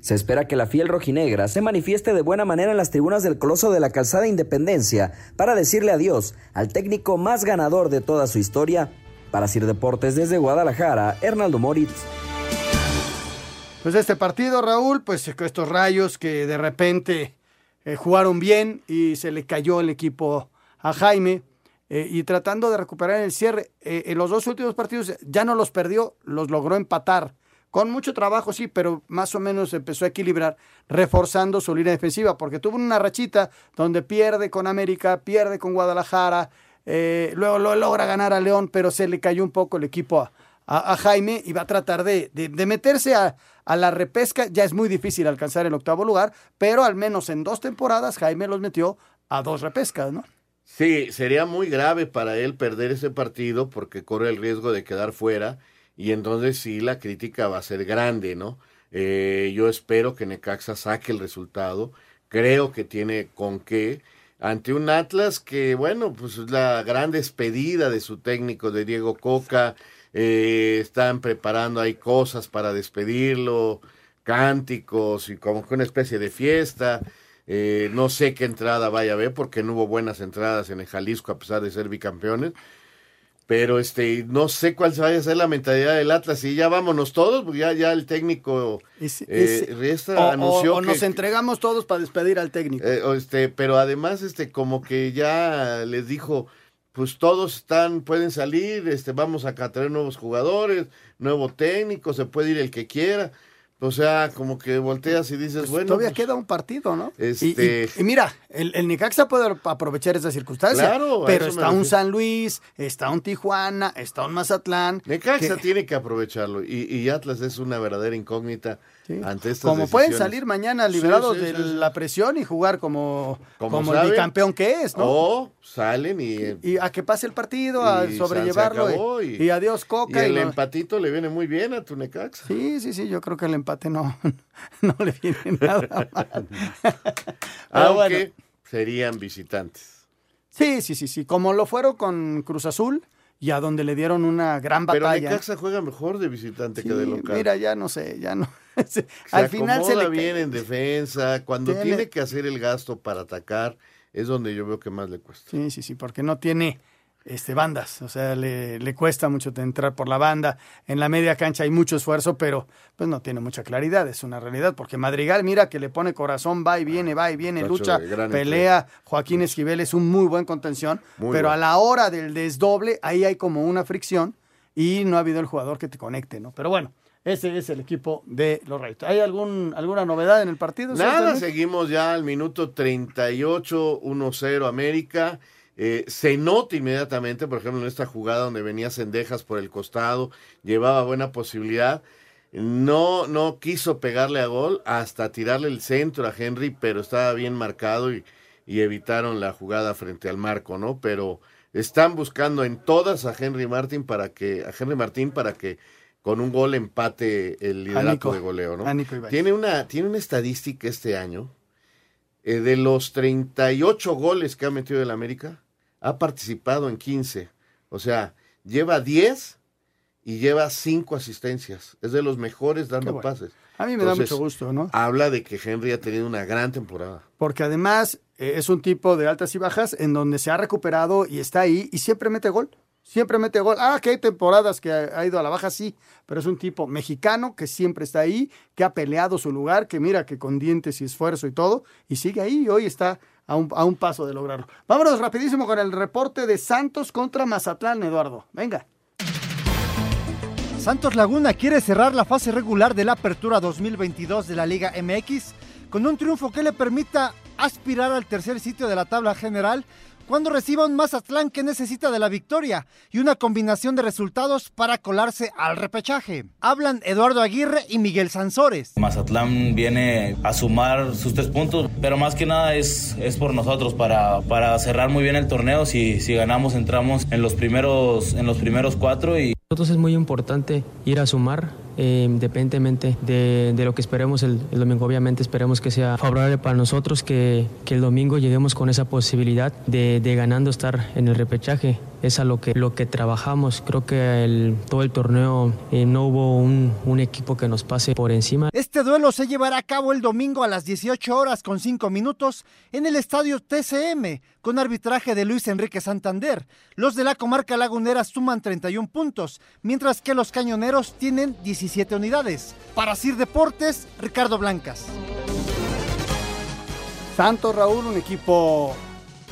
se espera que la fiel rojinegra se manifieste de buena manera en las tribunas del Coloso de la Calzada Independencia para decirle adiós al técnico más ganador de toda su historia. Para Sir Deportes desde Guadalajara, Hernaldo Moritz. Pues este partido, Raúl, pues estos rayos que de repente eh, jugaron bien y se le cayó el equipo a Jaime. eh, y tratando de recuperar el cierre, eh, en los dos últimos partidos ya no los perdió, los logró empatar. Con mucho trabajo, sí, pero más o menos empezó a equilibrar, reforzando su línea defensiva, porque tuvo una rachita donde pierde con América, pierde con Guadalajara, eh, luego lo logra ganar a León, pero se le cayó un poco el equipo a, Jaime y va a tratar de, meterse a, la repesca. Ya es muy difícil alcanzar el octavo lugar, pero al menos en dos temporadas Jaime los metió a dos repescas, ¿no? Sí, sería muy grave para él perder ese partido porque corre el riesgo de quedar fuera y entonces sí la crítica va a ser grande, ¿no? Eh, yo espero que Necaxa saque el resultado, creo que tiene con qué ante un Atlas que, bueno, pues es la gran despedida de su técnico, de Diego Coca, eh, están preparando ahí cosas para despedirlo, cánticos y como que una especie de fiesta. Eh, no sé qué entrada vaya a haber porque no hubo buenas entradas en el Jalisco a pesar de ser bicampeones. Pero este, no sé cuál vaya a ser la mentalidad del Atlas. Y ya vámonos todos, porque ya, ya el técnico eh, Riestra o, anunció o- o que, nos entregamos todos para despedir al técnico. eh, este, pero además, este, como que ya les dijo, pues todos están, pueden salir, este, vamos a traer nuevos jugadores, nuevo técnico, se puede ir el que quiera. O sea, como que volteas y dices, bueno. Todavía pues, queda un partido, ¿no? Y- Este- Y, y mira, el, el Necaxa puede aprovechar esa circunstancia. Claro, pero está un. San Luis, está un Tijuana, está un Mazatlán. Necaxa que- tiene que aprovecharlo y, y Atlas es una verdadera incógnita ante estas como pueden salir mañana liberados sí, de sí, sí. la presión y jugar como, Como como, el bicampeón que es, ¿no? O salen y, y a que pase el partido, a y sobrellevarlo. se acabó y, y adiós, y Coca. el y no- empatito le viene muy bien a tu Necaxa. Sí, sí, sí, yo creo que el empate no, no le viene nada mal. Aunque bueno. serían visitantes. Sí, sí, sí, sí. Como lo fueron con Cruz Azul y a donde le dieron una gran Pero batalla. Necaxa juega mejor de visitante que de Sí, local. Mira, ya no sé, ya no. se Al final se le bien en defensa. Cuando Tiene- tiene que hacer el gasto para atacar, es donde yo veo que más le cuesta. Sí, sí, sí, porque no tiene este bandas, o sea, le, le cuesta mucho entrar por la banda. En la media cancha hay mucho esfuerzo, pero pues no tiene mucha claridad, es una realidad, porque Madrigal, mira que le pone corazón, va y viene, va y viene, lucha, pelea. Joaquín Esquivel es un muy buen contención, Muy pero bueno. a la hora del desdoble, ahí hay como una fricción y no ha habido el jugador que te conecte, ¿no? Pero bueno. Ese es el equipo de los Rayos. ¿Hay algún, alguna novedad en el partido? Nada, seguimos ya al minuto 38, 1-0 América. Eh, se nota inmediatamente, por ejemplo, en esta jugada donde venía Cendejas por el costado, llevaba buena posibilidad. No, no quiso pegarle a gol hasta tirarle el centro a Henry, pero estaba bien marcado y, y evitaron la jugada frente al marco, ¿no? Pero están buscando en todas a Henry Martín para que, a Henry Martín para que con un gol empate el liderato de goleo, ¿no? Tiene una, tiene una estadística este año. eh, de los 38 goles que ha metido el América, ha participado en 15. O sea, lleva 10 y lleva 5 asistencias. Es de los mejores dando bueno. pases. A mí me da mucho gusto, ¿no? Habla de que Henry ha tenido una gran temporada. porque además eh, es un tipo de altas y bajas en donde se ha recuperado y está ahí y siempre mete gol. Siempre mete gol. Ah, que hay temporadas que ha, ha ido a la baja, sí, pero es un tipo mexicano que siempre está ahí, que ha peleado su lugar, que mira que con dientes y esfuerzo y todo, y sigue ahí y hoy está a un, a un paso de lograrlo. Vámonos rapidísimo con el reporte de Santos contra Mazatlán, Eduardo. Venga. Santos Laguna quiere cerrar la fase regular de la Apertura 2022 de la Liga MX con un triunfo que le permita aspirar al tercer sitio de la tabla general cuando reciba un Mazatlán que necesita de la victoria y una combinación de resultados para colarse al repechaje. Hablan Eduardo Aguirre y Miguel Sansores. Mazatlán viene a sumar sus tres puntos, pero más que nada es, es por nosotros para, para cerrar muy bien el torneo. Si, si ganamos entramos en los primeros, en los primeros cuatro y nosotros es muy importante ir a sumar, eh, independientemente de, de, lo que esperemos el, el, domingo. Obviamente esperemos que sea favorable para nosotros, que, que el domingo lleguemos con esa posibilidad de, de, ganando estar en el repechaje. Es a lo que, lo que trabajamos. Creo que el, todo el torneo eh, no hubo un, un, equipo que nos pase por encima. Este duelo se llevará a cabo el domingo a las 18 horas con 5 minutos en el estadio TCM, con arbitraje de Luis Enrique Santander. Los de la comarca lagunera suman 31 puntos mientras que los cañoneros tienen 17 unidades. Para Sir Deportes, Ricardo Blancas. Santos Raúl, un equipo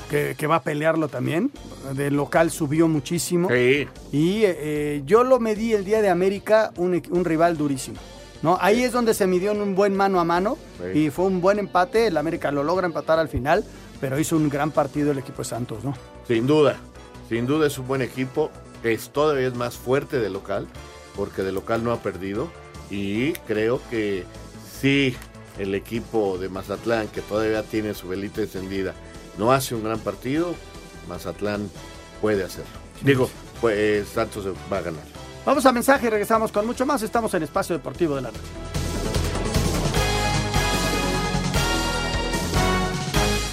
que, que, va a pelearlo también. Del local subió muchísimo. Sí. Y eh, yo lo medí el día de América, un, un rival durísimo. ¿no? Ahí sí. es donde se midió en un buen mano a mano sí. y fue un buen empate. El América lo logra empatar al final, pero hizo un gran partido el equipo de Santos, ¿no? Sin duda, sin duda es un buen equipo es todavía es más fuerte de local, porque de local no ha perdido. Y creo que sí, el equipo de Mazatlán, que todavía tiene su velita encendida, no hace un gran partido, Mazatlán puede hacerlo. Digo, pues Santos va a ganar. Vamos a mensaje y regresamos con mucho más. Estamos en Espacio Deportivo de la Red.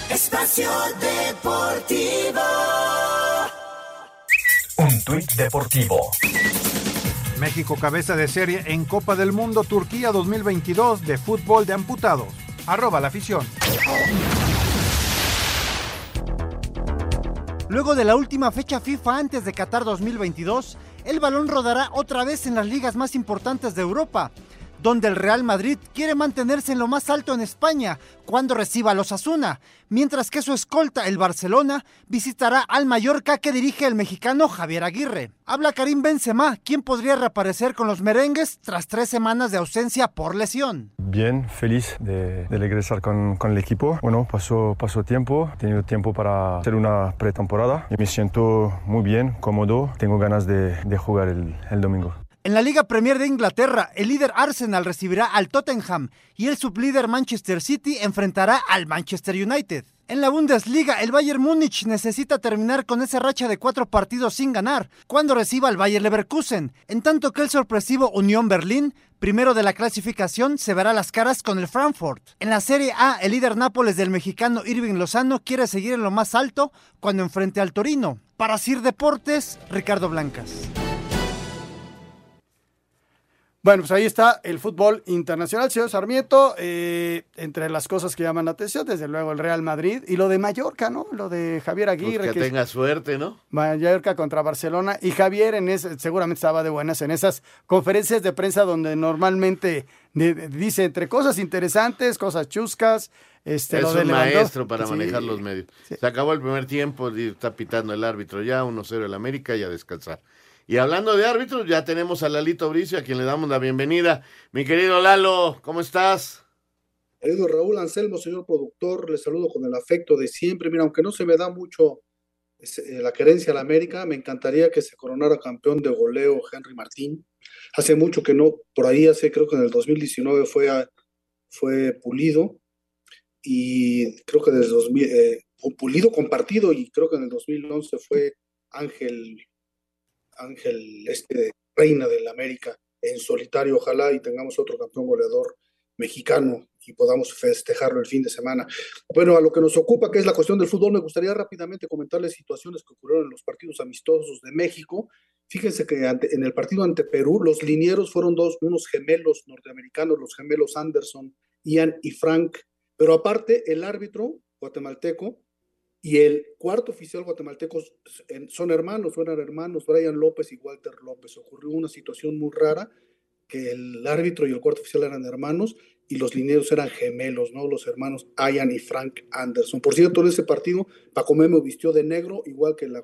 Espacio Deportivo. Un tuit deportivo. México cabeza de serie en Copa del Mundo Turquía 2022 de fútbol de amputados. Arroba la afición. Luego de la última fecha FIFA antes de Qatar 2022, el balón rodará otra vez en las ligas más importantes de Europa, donde el Real Madrid quiere mantenerse en lo más alto en España cuando reciba a los Asuna, mientras que su escolta, el Barcelona, visitará al Mallorca que dirige el mexicano Javier Aguirre. Habla Karim Benzema, quien podría reaparecer con los merengues tras tres semanas de ausencia por lesión. Bien, feliz de, de regresar con, con, el equipo. Bueno, pasó, pasó tiempo, he tenido tiempo para hacer una pretemporada y me siento muy bien, cómodo, tengo ganas de, de jugar el, el domingo. En la Liga Premier de Inglaterra, el líder Arsenal recibirá al Tottenham y el sublíder Manchester City enfrentará al Manchester United. En la Bundesliga, el Bayern Múnich necesita terminar con esa racha de cuatro partidos sin ganar cuando reciba al Bayern Leverkusen, en tanto que el sorpresivo Unión Berlín, primero de la clasificación, se verá las caras con el Frankfurt. En la Serie A, el líder Nápoles del mexicano Irving Lozano quiere seguir en lo más alto cuando enfrente al Torino. Para Sir Deportes, Ricardo Blancas. Bueno, pues ahí está el fútbol internacional, señor Sarmiento. Eh, entre las cosas que llaman la atención, desde luego el Real Madrid y lo de Mallorca, ¿no? Lo de Javier Aguirre. Pues que, que tenga suerte, ¿no? Mallorca contra Barcelona. Y Javier en ese, seguramente estaba de buenas en esas conferencias de prensa donde normalmente de, de, dice entre cosas interesantes, cosas chuscas. Este, es lo de un maestro para sí. manejar los medios. Sí. Se acabó el primer tiempo, está pitando el árbitro ya, 1-0 el América y a descansar. Y hablando de árbitros, ya tenemos a Lalito Bricio, a quien le damos la bienvenida. Mi querido Lalo, ¿cómo estás? Querido Raúl Anselmo, señor productor, le saludo con el afecto de siempre. Mira, aunque no se me da mucho eh, la querencia a la América, me encantaría que se coronara campeón de goleo Henry Martín. Hace mucho que no, por ahí hace, creo que en el 2019 fue, fue pulido y creo que desde 2000, eh, pulido compartido y creo que en el 2011 fue Ángel Ángel este reina del América en solitario, ojalá y tengamos otro campeón goleador mexicano y podamos festejarlo el fin de semana. Bueno, a lo que nos ocupa, que es la cuestión del fútbol, me gustaría rápidamente comentarles situaciones que ocurrieron en los partidos amistosos de México. Fíjense que en el partido ante Perú, los linieros fueron dos, unos gemelos norteamericanos, los gemelos Anderson, Ian y Frank, pero aparte el árbitro guatemalteco y el cuarto oficial guatemalteco son hermanos, eran hermanos, Brian López y Walter López. Ocurrió una situación muy rara, que el árbitro y el cuarto oficial eran hermanos y los lineros eran gemelos, ¿no? Los hermanos Ian y Frank Anderson. Por cierto, en ese partido, Paco Memo vistió de negro, igual que la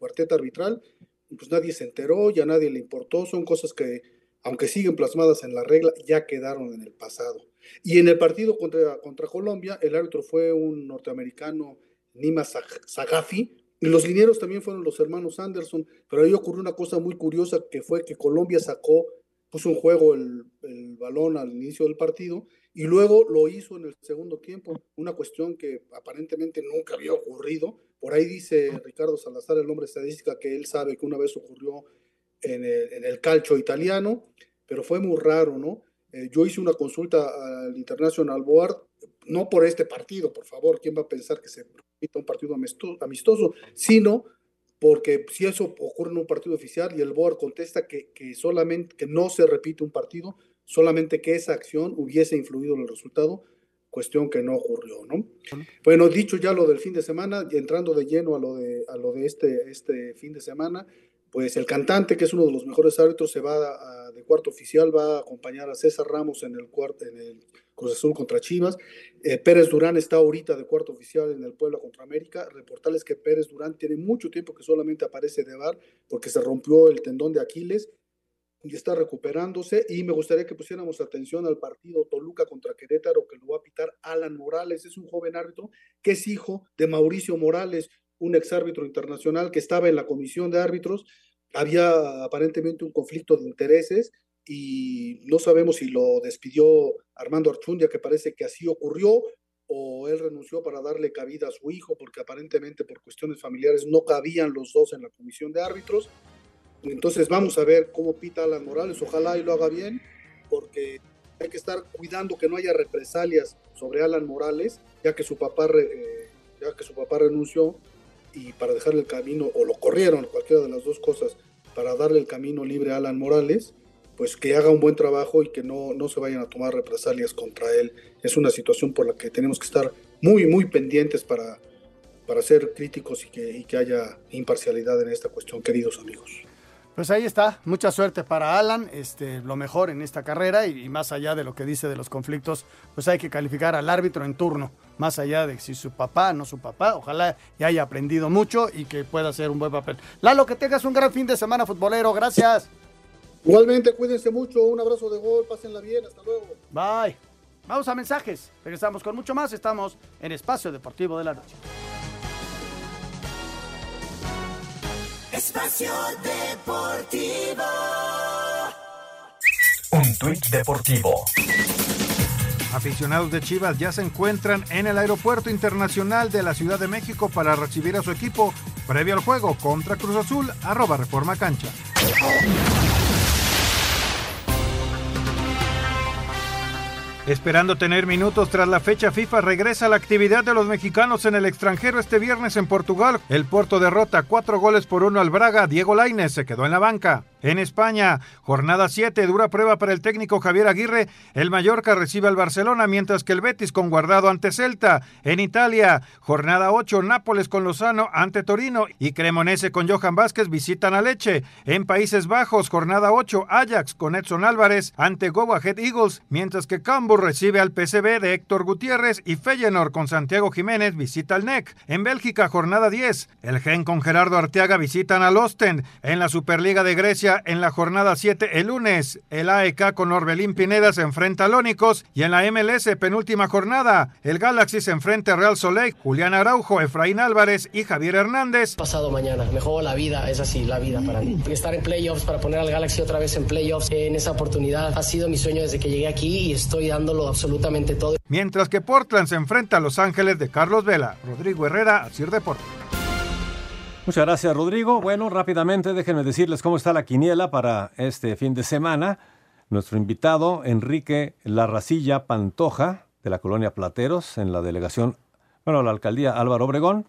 cuarteta arbitral, pues nadie se enteró, ya nadie le importó, son cosas que, aunque siguen plasmadas en la regla, ya quedaron en el pasado. Y en el partido contra, contra Colombia, el árbitro fue un norteamericano Nima Sagafi, Y los linieros también fueron los hermanos Anderson, pero ahí ocurrió una cosa muy curiosa que fue que Colombia sacó, puso en juego el, el balón al inicio del partido y luego lo hizo en el segundo tiempo, una cuestión que aparentemente nunca había ocurrido. Por ahí dice Ricardo Salazar, el hombre estadística, que él sabe que una vez ocurrió en el, en el calcio italiano, pero fue muy raro, ¿no? Eh, yo hice una consulta al International Board, no por este partido, por favor, ¿quién va a pensar que se un partido amistoso? Sino porque si eso ocurre en un partido oficial y el board contesta que, que solamente que no se repite un partido, solamente que esa acción hubiese influido en el resultado, cuestión que no ocurrió, ¿no? Bueno, dicho ya lo del fin de semana, y entrando de lleno a lo de, a lo de este, este fin de semana, pues el cantante, que es uno de los mejores árbitros, se va a, de cuarto oficial, va a acompañar a César Ramos en el, cuarto, en el Cruz Azul contra Chivas. Eh, Pérez Durán está ahorita de cuarto oficial en el Puebla contra América. Reportarles que Pérez Durán tiene mucho tiempo que solamente aparece de bar porque se rompió el tendón de Aquiles y está recuperándose. Y me gustaría que pusiéramos atención al partido Toluca contra Querétaro, que lo va a pitar Alan Morales. Es un joven árbitro que es hijo de Mauricio Morales, un exárbitro internacional que estaba en la comisión de árbitros. Había aparentemente un conflicto de intereses y no sabemos si lo despidió Armando Archundia, que parece que así ocurrió, o él renunció para darle cabida a su hijo, porque aparentemente por cuestiones familiares no cabían los dos en la comisión de árbitros. Entonces vamos a ver cómo pita Alan Morales, ojalá y lo haga bien, porque hay que estar cuidando que no haya represalias sobre Alan Morales, ya que su papá, eh, ya que su papá renunció y para dejarle el camino, o lo corrieron, cualquiera de las dos cosas, para darle el camino libre a Alan Morales, pues que haga un buen trabajo y que no, no se vayan a tomar represalias contra él. Es una situación por la que tenemos que estar muy, muy pendientes para, para ser críticos y que, y que haya imparcialidad en esta cuestión, queridos amigos. Pues ahí está, mucha suerte para Alan, este, lo mejor en esta carrera y, y, más allá de lo que dice de los conflictos, pues hay que calificar al árbitro en turno, más allá de si su papá, no su papá, ojalá ya haya aprendido mucho y que pueda hacer un buen papel. Lalo, que tengas un gran fin de semana futbolero, gracias. Igualmente, cuídense mucho, un abrazo de gol, pásenla bien, hasta luego. Bye. Vamos a mensajes, regresamos con mucho más, estamos en Espacio Deportivo de la Noche. Espacio Deportivo. Un tuit deportivo. Aficionados de Chivas ya se encuentran en el Aeropuerto Internacional de la Ciudad de México para recibir a su equipo previo al juego contra Cruz Azul, arroba Reforma Cancha. Esperando tener minutos tras la fecha FIFA, regresa la actividad de los mexicanos en el extranjero este viernes en Portugal. El Porto derrota cuatro goles por uno al Braga. Diego Lainez se quedó en la banca. En España, jornada 7, dura prueba para el técnico Javier Aguirre. El Mallorca recibe al Barcelona, mientras que el Betis con guardado ante Celta. En Italia, jornada 8, Nápoles con Lozano ante Torino y Cremonese con Johan Vázquez visitan a Leche. En Países Bajos, jornada 8, Ajax con Edson Álvarez ante Go Ahead Eagles, mientras que Cambuur recibe al PCB de Héctor Gutiérrez y Feyenoord con Santiago Jiménez visita al NEC. En Bélgica, jornada 10, el Gen con Gerardo Arteaga visitan al Ostend. En la Superliga de Grecia, en la jornada 7 el lunes. El AEK con Orbelín Pineda se enfrenta a Lónicos y en la MLS penúltima jornada el Galaxy se enfrenta a Real Soleil, Julián Araujo, Efraín Álvarez y Javier Hernández. Pasado mañana, me juego la vida, es así, la vida para mí. Estar en playoffs para poner al Galaxy otra vez en playoffs en esa oportunidad ha sido mi sueño desde que llegué aquí y estoy dándolo absolutamente todo. Mientras que Portland se enfrenta a Los Ángeles de Carlos Vela, Rodrigo Herrera, Sir Deportes. Muchas gracias, Rodrigo. Bueno, rápidamente déjenme decirles cómo está la quiniela para este fin de semana. Nuestro invitado, Enrique Larracilla Pantoja, de la colonia Plateros, en la delegación, bueno, la alcaldía Álvaro Obregón.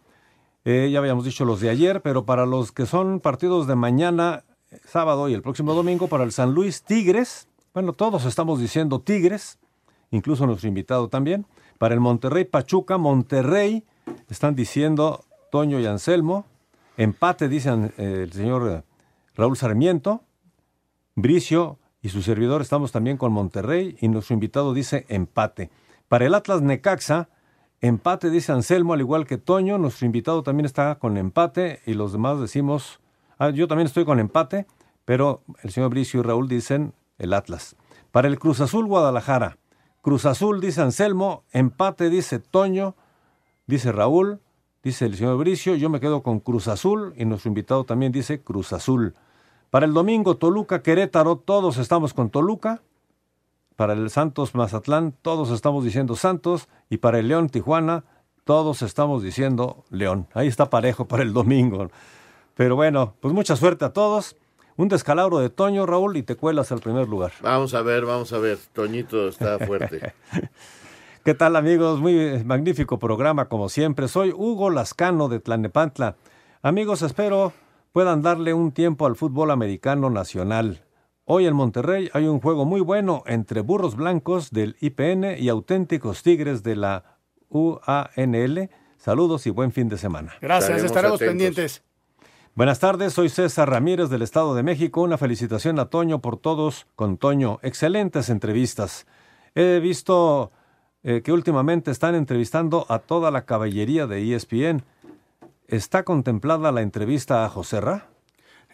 Eh, ya habíamos dicho los de ayer, pero para los que son partidos de mañana, sábado y el próximo domingo, para el San Luis Tigres, bueno, todos estamos diciendo Tigres, incluso nuestro invitado también. Para el Monterrey Pachuca, Monterrey, están diciendo Toño y Anselmo. Empate, dicen eh, el señor Raúl Sarmiento. Bricio y su servidor estamos también con Monterrey y nuestro invitado dice empate. Para el Atlas Necaxa, empate dice Anselmo, al igual que Toño. Nuestro invitado también está con empate y los demás decimos, ah, yo también estoy con empate, pero el señor Bricio y Raúl dicen el Atlas. Para el Cruz Azul Guadalajara, Cruz Azul dice Anselmo, empate dice Toño, dice Raúl, dice el señor Bricio, yo me quedo con Cruz Azul y nuestro invitado también dice Cruz Azul. Para el domingo, Toluca, Querétaro, todos estamos con Toluca. Para el Santos Mazatlán, todos estamos diciendo Santos. Y para el León Tijuana, todos estamos diciendo León. Ahí está parejo para el domingo. Pero bueno, pues mucha suerte a todos. Un descalabro de Toño, Raúl, y te cuelas al primer lugar. Vamos a ver, vamos a ver. Toñito está fuerte. ¿Qué tal amigos? Muy magnífico programa como siempre. Soy Hugo Lascano de Tlanepantla. Amigos, espero puedan darle un tiempo al fútbol americano nacional. Hoy en Monterrey hay un juego muy bueno entre burros blancos del IPN y auténticos tigres de la UANL. Saludos y buen fin de semana. Gracias, estaremos, pendientes. Buenas tardes, soy César Ramírez del Estado de México. Una felicitación a Toño por todos con Toño. Excelentes entrevistas. He visto eh, que últimamente están entrevistando a toda la caballería de ESPN. ¿Está contemplada la entrevista a José Ra?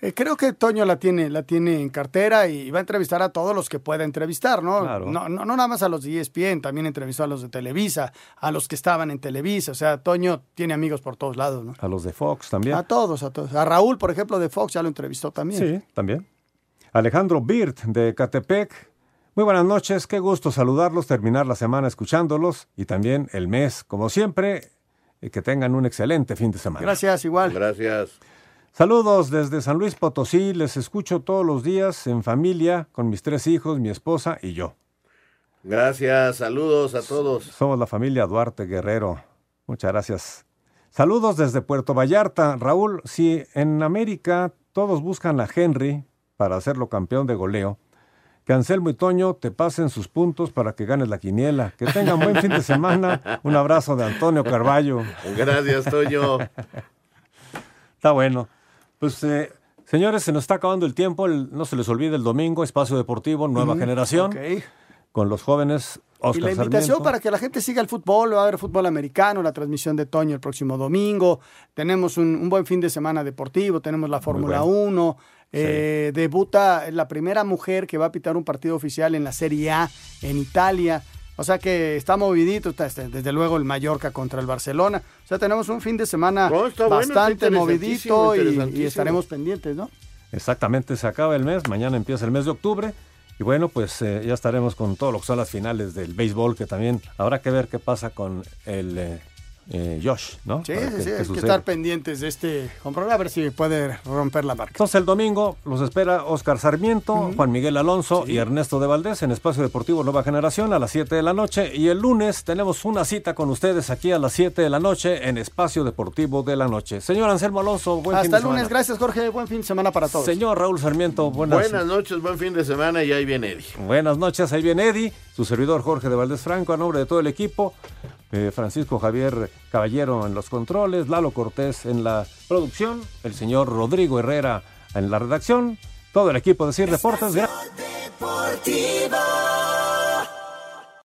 Eh, creo que Toño la tiene, la tiene en cartera y va a entrevistar a todos los que pueda entrevistar, ¿no? No, no, nada más a los de ESPN, también entrevistó a los de Televisa, a los que estaban en Televisa. O sea, Toño tiene amigos por todos lados, ¿no? A los de Fox también. A todos, a todos. A Raúl, por ejemplo, de Fox ya lo entrevistó también. Sí, también. Alejandro Birt de Catepec. Muy buenas noches, qué gusto saludarlos, terminar la semana escuchándolos y también el mes, como siempre, y que tengan un excelente fin de semana. Gracias, igual. Gracias. Saludos desde San Luis Potosí, les escucho todos los días en familia con mis tres hijos, mi esposa y yo. Gracias, saludos a todos. Somos la familia Duarte Guerrero. Muchas gracias. Saludos desde Puerto Vallarta. Raúl, si en América todos buscan a Henry para hacerlo campeón de goleo, que Anselmo y Toño te pasen sus puntos para que ganes la quiniela. Que tengan buen fin de semana. Un abrazo de Antonio Carballo. Gracias, Toño. Está bueno. Pues, eh, señores, se nos está acabando el tiempo. no se les olvide el domingo, Espacio Deportivo, Nueva Generación. Con los jóvenes Oscar Y la invitación para que la gente siga el fútbol, va a haber fútbol americano, la transmisión de Toño el próximo domingo. Tenemos un, buen fin de semana deportivo, tenemos la Fórmula 1. Eh, debuta la primera mujer que va a pitar un partido oficial en la Serie A en Italia. O sea que está movidito, está, desde luego el Mallorca contra el Barcelona. O sea, tenemos un fin de semana bastante movidito y, estaremos pendientes, ¿no? Exactamente, se acaba el mes, mañana empieza el mes de octubre. Y bueno, pues eh, ya estaremos con todo lo que son las finales del béisbol, que también habrá que ver qué pasa con el eh, eh, Josh, ¿no? Sí, sí, sí, hay que estar pendientes de este compromiso, a ver si puede romper la marca. Entonces el domingo los espera Oscar Sarmiento, Juan Miguel Alonso y Ernesto de Valdés en Espacio Deportivo Nueva Generación a las 7 de la noche. Y el lunes tenemos una cita con ustedes aquí a las 7 de la noche en Espacio Deportivo de la Noche. Señor Anselmo Alonso, buen fin de semana. Hasta el lunes, gracias Jorge, buen fin de semana para todos. Señor Raúl Sarmiento, buenas, buenas noches, buen fin de semana y ahí viene Eddie. Buenas noches, ahí viene Eddie, su servidor Jorge de Valdés Franco, a nombre de todo el equipo. Eh, Francisco Javier Caballero en los controles, Lalo Cortés en la producción, el señor Rodrigo Herrera en la redacción, todo el equipo de CIR Deportes.